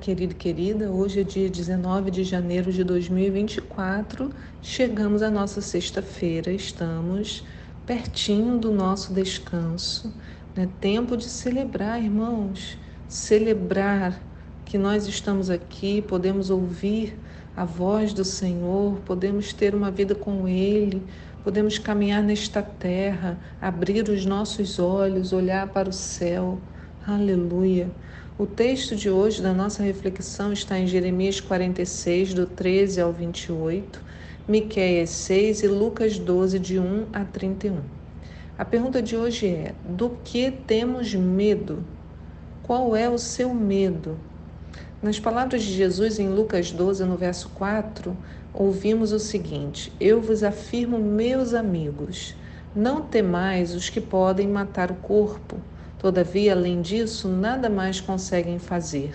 Querido e querida. Hoje é dia 19 de janeiro de 2024. Chegamos à nossa sexta-feira. Estamos pertinho do nosso descanso. É tempo de celebrar, irmãos. Celebrar que nós estamos aqui, podemos ouvir a voz do Senhor, podemos ter uma vida com Ele, podemos caminhar nesta terra, abrir os nossos olhos, olhar para o céu. Aleluia. O texto de hoje da nossa reflexão está em Jeremias 46, do 13 ao 28, Miqueias 6 e Lucas 12, de 1 a 31. A pergunta de hoje é: do que temos medo? Qual é o seu medo? Nas palavras de Jesus em Lucas 12, no verso 4, ouvimos o seguinte: Eu vos afirmo, meus amigos, não temais os que podem matar o corpo Todavia, além disso, nada mais conseguem fazer.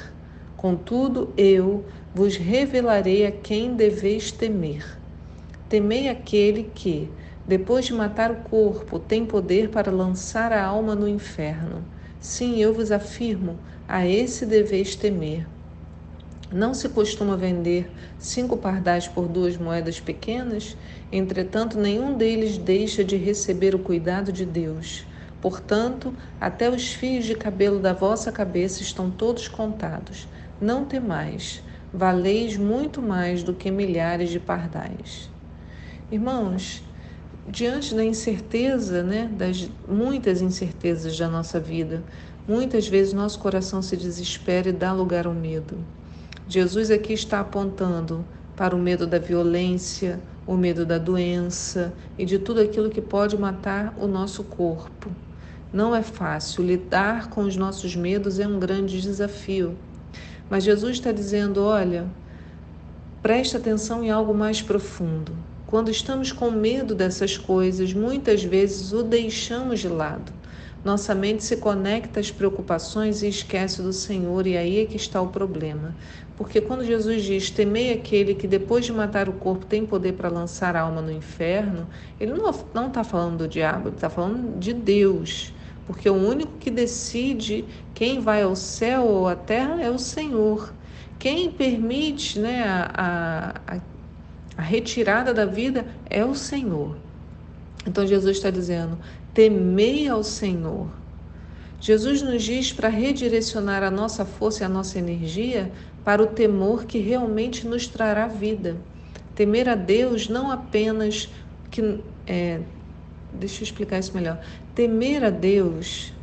Contudo, eu vos revelarei a quem deveis temer. Temei aquele que, depois de matar o corpo, tem poder para lançar a alma no inferno. Sim, eu vos afirmo, a esse deveis temer. Não se costuma vender cinco pardais por duas moedas pequenas? Entretanto, nenhum deles deixa de receber o cuidado de Deus. Portanto, até os fios de cabelo da vossa cabeça estão todos contados. Não temais, valeis muito mais do que milhares de pardais. Irmãos, diante da incerteza, né, das muitas incertezas da nossa vida, muitas vezes nosso coração se desespera e dá lugar ao medo. Jesus aqui está apontando para o medo da violência, o medo da doença e de tudo aquilo que pode matar o nosso corpo. Não é fácil, lidar com os nossos medos é um grande desafio. Mas Jesus está dizendo: olha, preste atenção em algo mais profundo. Quando estamos com medo dessas coisas, muitas vezes o deixamos de lado. Nossa mente se conecta às preocupações e esquece do Senhor, e aí é que está o problema. Porque quando Jesus diz: Temei aquele que depois de matar o corpo tem poder para lançar a alma no inferno, ele não está falando do diabo, ele está falando de Deus porque o único que decide quem vai ao céu ou à terra é o Senhor. Quem permite né, a, a, a retirada da vida é o Senhor. Então Jesus está dizendo: temei ao Senhor. Jesus nos diz para redirecionar a nossa força e a nossa energia para o temor que realmente nos trará vida. Temer a Deus não apenas que é, deixa eu explicar isso melhor. Temer a Deus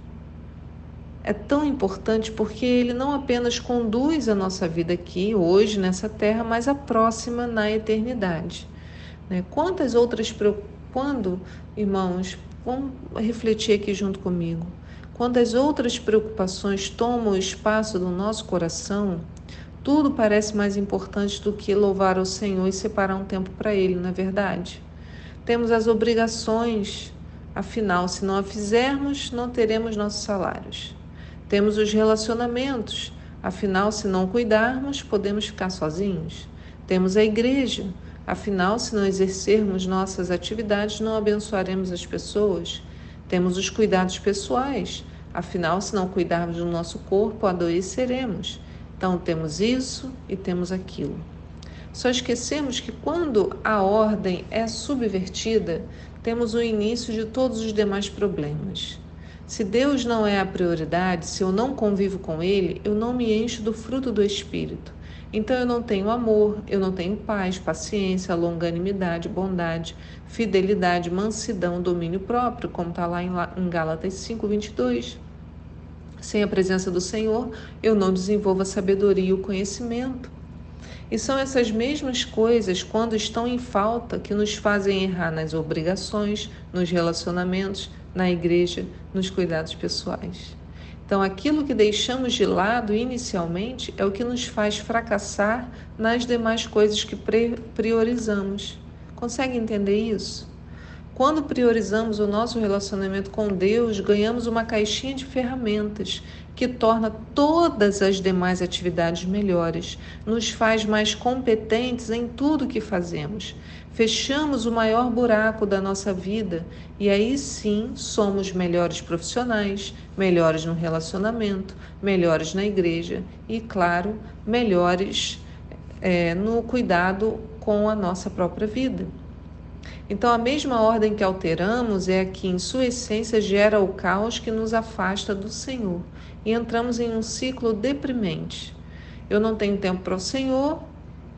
é tão importante porque ele não apenas conduz a nossa vida aqui, hoje, nessa terra, mas a próxima na eternidade. Né? Quantas outras. Quando, irmãos, vamos refletir aqui junto comigo. Quando as outras preocupações tomam o espaço do nosso coração, tudo parece mais importante do que louvar o Senhor e separar um tempo para Ele, não é verdade? Temos as obrigações, afinal, se não a fizermos, não teremos nossos salários. Temos os relacionamentos, afinal, se não cuidarmos, podemos ficar sozinhos. Temos a igreja, afinal, se não exercermos nossas atividades, não abençoaremos as pessoas. Temos os cuidados pessoais, afinal, se não cuidarmos do nosso corpo, adoeceremos. Então, temos isso e temos aquilo. Só esquecemos que quando a ordem é subvertida, temos o início de todos os demais problemas. Se Deus não é a prioridade, se eu não convivo com Ele, eu não me encho do fruto do Espírito. Então eu não tenho amor, eu não tenho paz, paciência, longanimidade, bondade, fidelidade, mansidão, domínio próprio, como está lá em Gálatas 5, 22. Sem a presença do Senhor, eu não desenvolvo a sabedoria e o conhecimento. E são essas mesmas coisas, quando estão em falta, que nos fazem errar nas obrigações, nos relacionamentos, na igreja, nos cuidados pessoais. Então, aquilo que deixamos de lado inicialmente é o que nos faz fracassar nas demais coisas que priorizamos. Consegue entender isso? Quando priorizamos o nosso relacionamento com Deus, ganhamos uma caixinha de ferramentas que torna todas as demais atividades melhores, nos faz mais competentes em tudo que fazemos. Fechamos o maior buraco da nossa vida e aí sim somos melhores profissionais, melhores no relacionamento, melhores na igreja e, claro, melhores é, no cuidado com a nossa própria vida. Então, a mesma ordem que alteramos é a que, em sua essência, gera o caos que nos afasta do Senhor e entramos em um ciclo deprimente. Eu não tenho tempo para o Senhor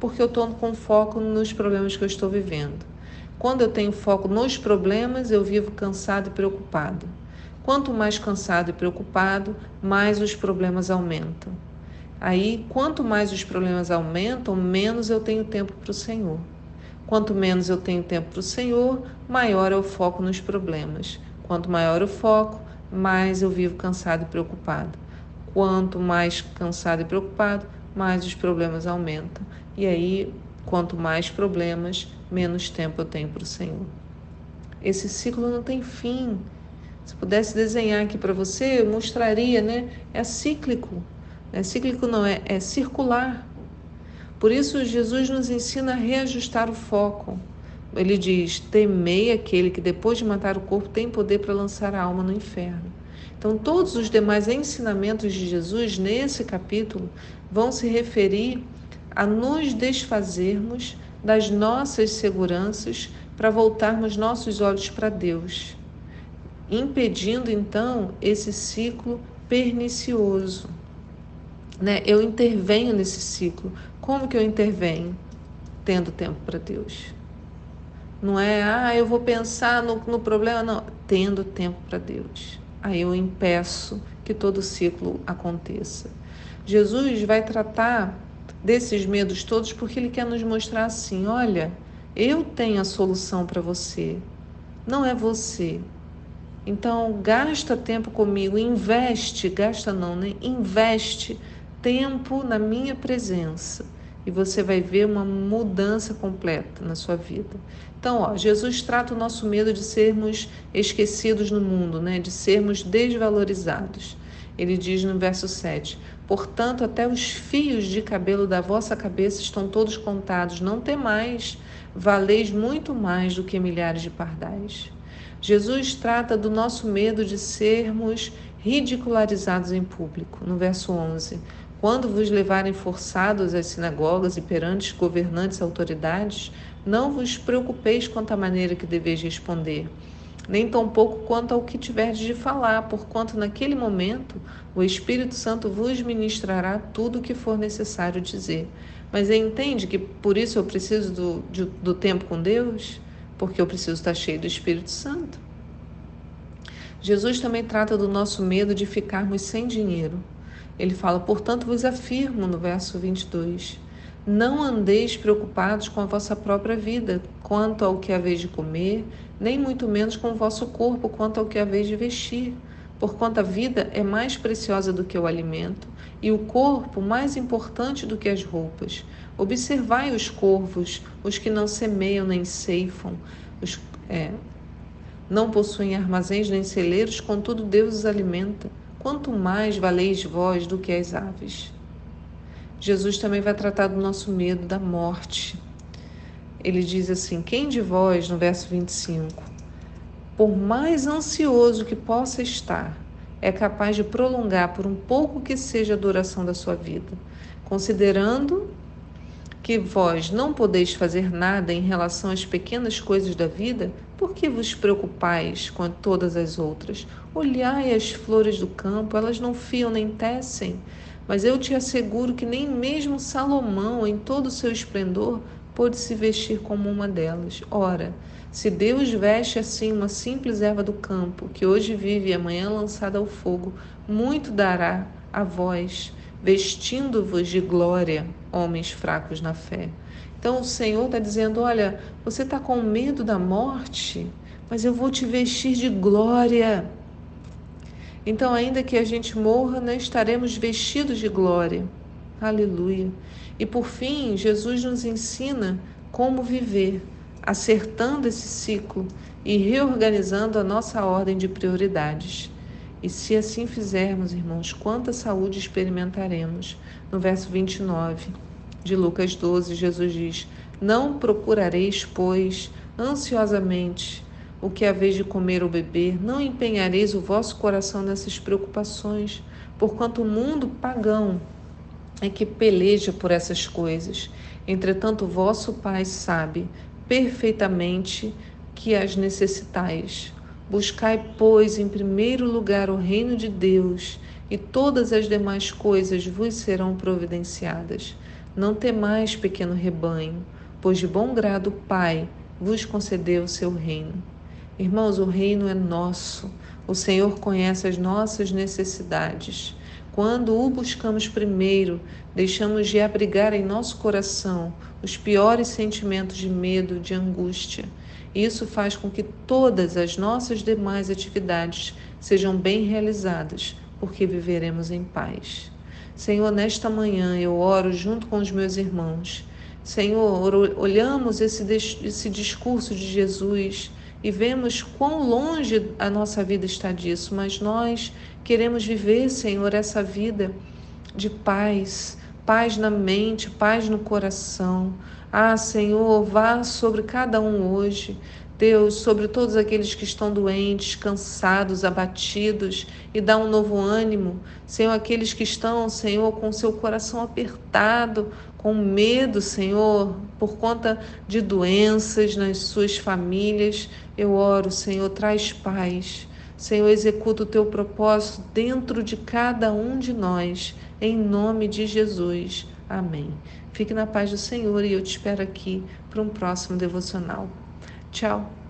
porque eu estou com foco nos problemas que eu estou vivendo. Quando eu tenho foco nos problemas, eu vivo cansado e preocupado. Quanto mais cansado e preocupado, mais os problemas aumentam. Aí, quanto mais os problemas aumentam, menos eu tenho tempo para o Senhor. Quanto menos eu tenho tempo para o Senhor, maior é o foco nos problemas. Quanto maior o foco, mais eu vivo cansado e preocupado. Quanto mais cansado e preocupado, mais os problemas aumentam. E aí, quanto mais problemas, menos tempo eu tenho para o Senhor. Esse ciclo não tem fim. Se pudesse desenhar aqui para você, eu mostraria, né? É cíclico. É cíclico não é, é circular. Por isso, Jesus nos ensina a reajustar o foco. Ele diz: Temei aquele que, depois de matar o corpo, tem poder para lançar a alma no inferno. Então, todos os demais ensinamentos de Jesus nesse capítulo vão se referir a nos desfazermos das nossas seguranças para voltarmos nossos olhos para Deus, impedindo então esse ciclo pernicioso. Né? Eu intervenho nesse ciclo. Como que eu intervenho? Tendo tempo para Deus. Não é, ah, eu vou pensar no, no problema, não. Tendo tempo para Deus. Aí eu impeço que todo ciclo aconteça. Jesus vai tratar desses medos todos porque ele quer nos mostrar assim: olha, eu tenho a solução para você, não é você. Então, gasta tempo comigo, investe, gasta não, né? Investe tempo na minha presença e você vai ver uma mudança completa na sua vida. Então, ó, Jesus trata o nosso medo de sermos esquecidos no mundo, né? de sermos desvalorizados. Ele diz no verso 7: Portanto, até os fios de cabelo da vossa cabeça estão todos contados. Não temais, valeis muito mais do que milhares de pardais. Jesus trata do nosso medo de sermos ridicularizados em público. No verso 11: quando vos levarem forçados às sinagogas e perante governantes e autoridades, não vos preocupeis quanto à maneira que deveis responder, nem tampouco quanto ao que tiverdes de falar, porquanto naquele momento o Espírito Santo vos ministrará tudo o que for necessário dizer. Mas entende que por isso eu preciso do, de, do tempo com Deus? Porque eu preciso estar cheio do Espírito Santo. Jesus também trata do nosso medo de ficarmos sem dinheiro. Ele fala: Portanto, vos afirmo no verso 22. Não andeis preocupados com a vossa própria vida, quanto ao que haveis de comer, nem muito menos com o vosso corpo, quanto ao que haveis de vestir. Porquanto a vida é mais preciosa do que o alimento, e o corpo mais importante do que as roupas. Observai os corvos, os que não semeiam nem ceifam, os, é, não possuem armazéns nem celeiros, contudo Deus os alimenta quanto mais valeis vós do que as aves. Jesus também vai tratar do nosso medo da morte. Ele diz assim: Quem de vós, no verso 25, por mais ansioso que possa estar, é capaz de prolongar por um pouco que seja a duração da sua vida, considerando que vós não podeis fazer nada em relação às pequenas coisas da vida, por que vos preocupais com todas as outras? Olhai as flores do campo, elas não fiam nem tecem, mas eu te asseguro que nem mesmo Salomão, em todo o seu esplendor, pôde se vestir como uma delas. Ora, se Deus veste assim uma simples erva do campo, que hoje vive e amanhã lançada ao fogo, muito dará a vós vestindo-vos de glória, homens fracos na fé. Então o Senhor está dizendo: olha, você está com medo da morte, mas eu vou te vestir de glória. Então, ainda que a gente morra, né, estaremos vestidos de glória. Aleluia. E por fim, Jesus nos ensina como viver, acertando esse ciclo e reorganizando a nossa ordem de prioridades. E se assim fizermos, irmãos, quanta saúde experimentaremos? No verso 29 de Lucas 12, Jesus diz: Não procurareis, pois, ansiosamente o que haveis de comer ou beber, não empenhareis o vosso coração nessas preocupações, porquanto o mundo pagão é que peleja por essas coisas. Entretanto, vosso Pai sabe perfeitamente que as necessitais. Buscai, pois, em primeiro lugar o reino de Deus, e todas as demais coisas vos serão providenciadas. Não temais, pequeno rebanho, pois de bom grado o Pai vos concedeu o seu reino. Irmãos, o reino é nosso. O Senhor conhece as nossas necessidades. Quando o buscamos primeiro, deixamos de abrigar em nosso coração os piores sentimentos de medo, de angústia. Isso faz com que todas as nossas demais atividades sejam bem realizadas, porque viveremos em paz. Senhor, nesta manhã eu oro junto com os meus irmãos. Senhor, olhamos esse, esse discurso de Jesus e vemos quão longe a nossa vida está disso, mas nós queremos viver, Senhor, essa vida de paz, paz na mente, paz no coração. Ah, Senhor, vá sobre cada um hoje. Deus, sobre todos aqueles que estão doentes, cansados, abatidos, e dá um novo ânimo. Senhor, aqueles que estão, Senhor, com seu coração apertado, com medo, Senhor, por conta de doenças nas suas famílias. Eu oro, Senhor, traz paz. Senhor, executa o teu propósito dentro de cada um de nós, em nome de Jesus. Amém. Fique na paz do Senhor e eu te espero aqui para um próximo devocional. Tchau.